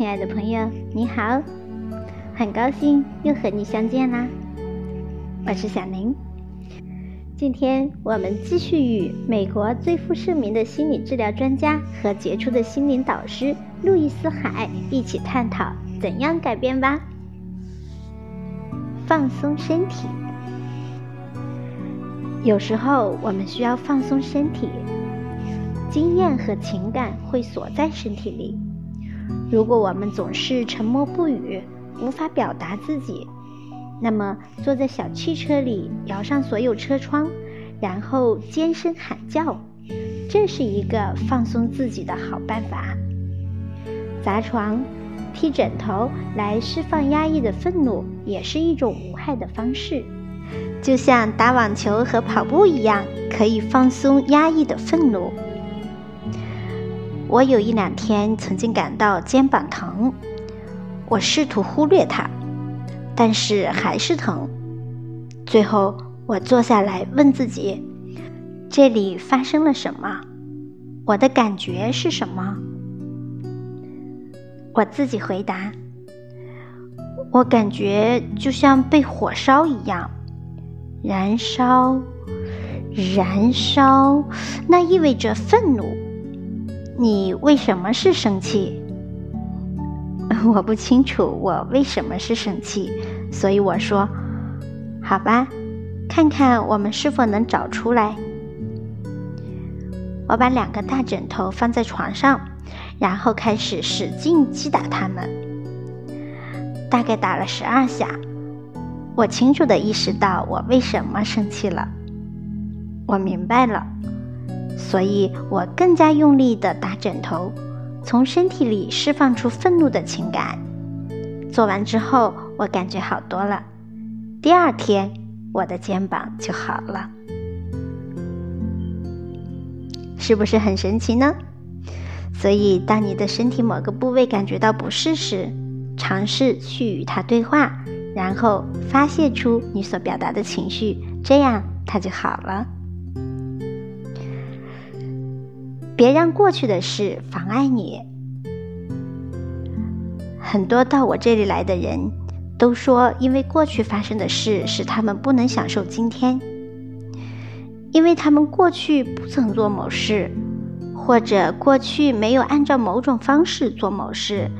亲爱的朋友，你好，很高兴又和你相见啦！我是小宁。今天我们继续与美国最负盛名的心理治疗专家和杰出的心灵导师路易斯·海一起探讨怎样改变吧。放松身体，有时候我们需要放松身体，经验和情感会锁在身体里。如果我们总是沉默不语，无法表达自己，那么坐在小汽车里，摇上所有车窗，然后尖声喊叫，这是一个放松自己的好办法。砸床、踢枕头来释放压抑的愤怒，也是一种无害的方式。就像打网球和跑步一样，可以放松压抑的愤怒。我有一两天曾经感到肩膀疼，我试图忽略它，但是还是疼。最后，我坐下来问自己：这里发生了什么？我的感觉是什么？我自己回答：我感觉就像被火烧一样，燃烧，燃烧，那意味着愤怒。你为什么是生气？我不清楚我为什么是生气，所以我说：“好吧，看看我们是否能找出来。”我把两个大枕头放在床上，然后开始使劲击打它们，大概打了十二下。我清楚的意识到我为什么生气了，我明白了。所以我更加用力地打枕头，从身体里释放出愤怒的情感。做完之后，我感觉好多了。第二天，我的肩膀就好了，是不是很神奇呢？所以，当你的身体某个部位感觉到不适时，尝试去与它对话，然后发泄出你所表达的情绪，这样它就好了。别让过去的事妨碍你。很多到我这里来的人都说，因为过去发生的事使他们不能享受今天，因为他们过去不曾做某事，或者过去没有按照某种方式做某事，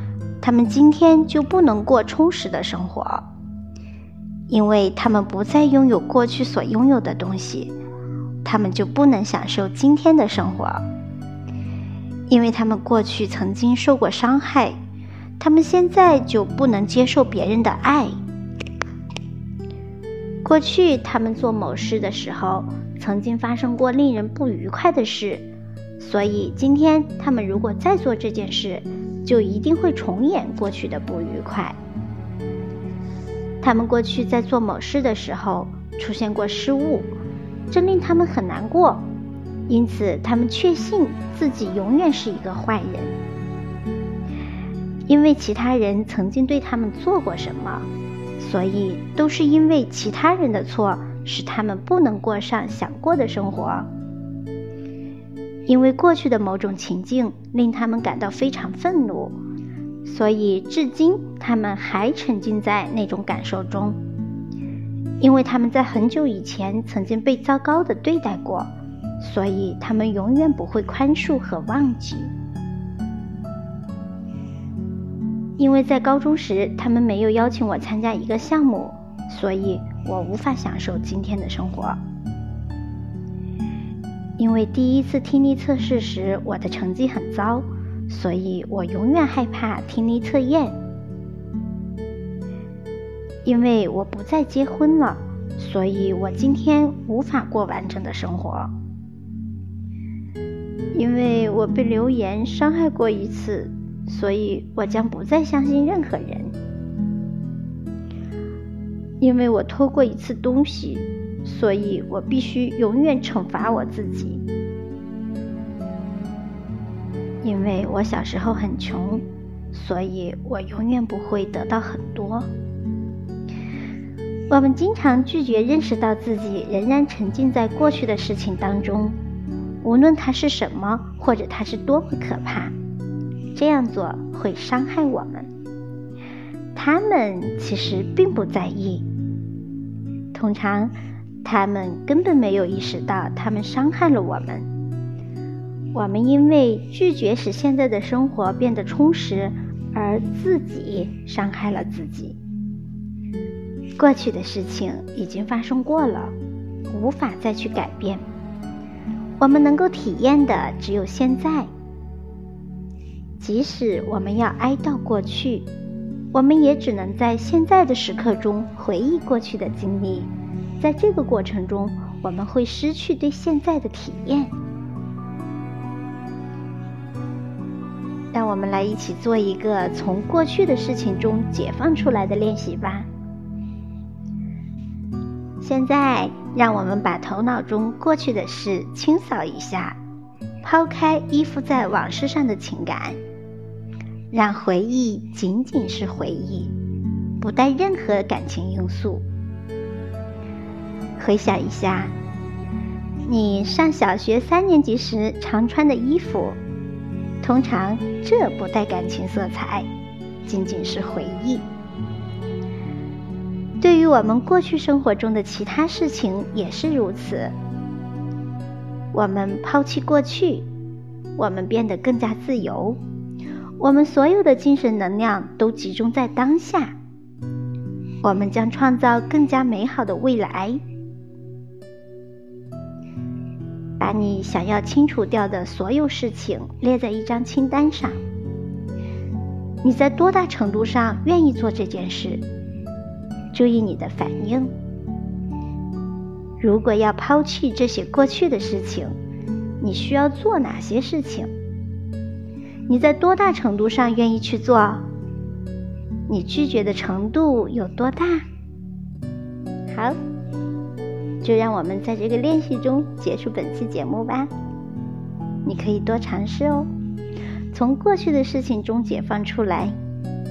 他们今天就不能过充实的生活，因为他们不再拥有过去所拥有的东西，他们就不能享受今天的生活。因为他们过去曾经受过伤害，他们现在就不能接受别人的爱。过去他们做某事的时候，曾经发生过令人不愉快的事，所以今天他们如果再做这件事，就一定会重演过去的不愉快。他们过去在做某事的时候出现过失误，这令他们很难过。因此，他们确信自己永远是一个坏人，因为其他人曾经对他们做过什么，所以都是因为其他人的错，使他们不能过上想过的生活。因为过去的某种情境令他们感到非常愤怒，所以至今他们还沉浸在那种感受中。因为他们在很久以前曾经被糟糕的对待过。所以，他们永远不会宽恕和忘记，因为在高中时他们没有邀请我参加一个项目，所以我无法享受今天的生活。因为第一次听力测试时我的成绩很糟，所以我永远害怕听力测验。因为我不再结婚了，所以我今天无法过完整的生活。因为我被流言伤害过一次，所以我将不再相信任何人。因为我偷过一次东西，所以我必须永远惩罚我自己。因为我小时候很穷，所以我永远不会得到很多。我们经常拒绝认识到自己仍然沉浸在过去的事情当中。无论它是什么，或者它是多么可怕，这样做会伤害我们。他们其实并不在意，通常他们根本没有意识到他们伤害了我们。我们因为拒绝使现在的生活变得充实，而自己伤害了自己。过去的事情已经发生过了，无法再去改变。我们能够体验的只有现在。即使我们要哀悼过去，我们也只能在现在的时刻中回忆过去的经历。在这个过程中，我们会失去对现在的体验。让我们来一起做一个从过去的事情中解放出来的练习吧。现在，让我们把头脑中过去的事清扫一下，抛开依附在往事上的情感，让回忆仅仅是回忆，不带任何感情因素。回想一下，你上小学三年级时常穿的衣服，通常这不带感情色彩，仅仅是回忆。对于我们过去生活中的其他事情也是如此。我们抛弃过去，我们变得更加自由，我们所有的精神能量都集中在当下。我们将创造更加美好的未来。把你想要清除掉的所有事情列在一张清单上。你在多大程度上愿意做这件事？注意你的反应。如果要抛弃这些过去的事情，你需要做哪些事情？你在多大程度上愿意去做？你拒绝的程度有多大？好，就让我们在这个练习中结束本期节目吧。你可以多尝试哦，从过去的事情中解放出来，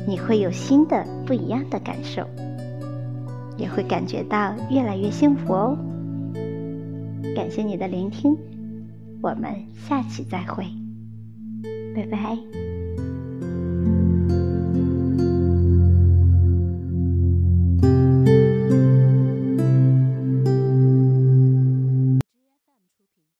你会有新的、不一样的感受。也会感觉到越来越幸福哦。感谢你的聆听，我们下期再会，拜拜。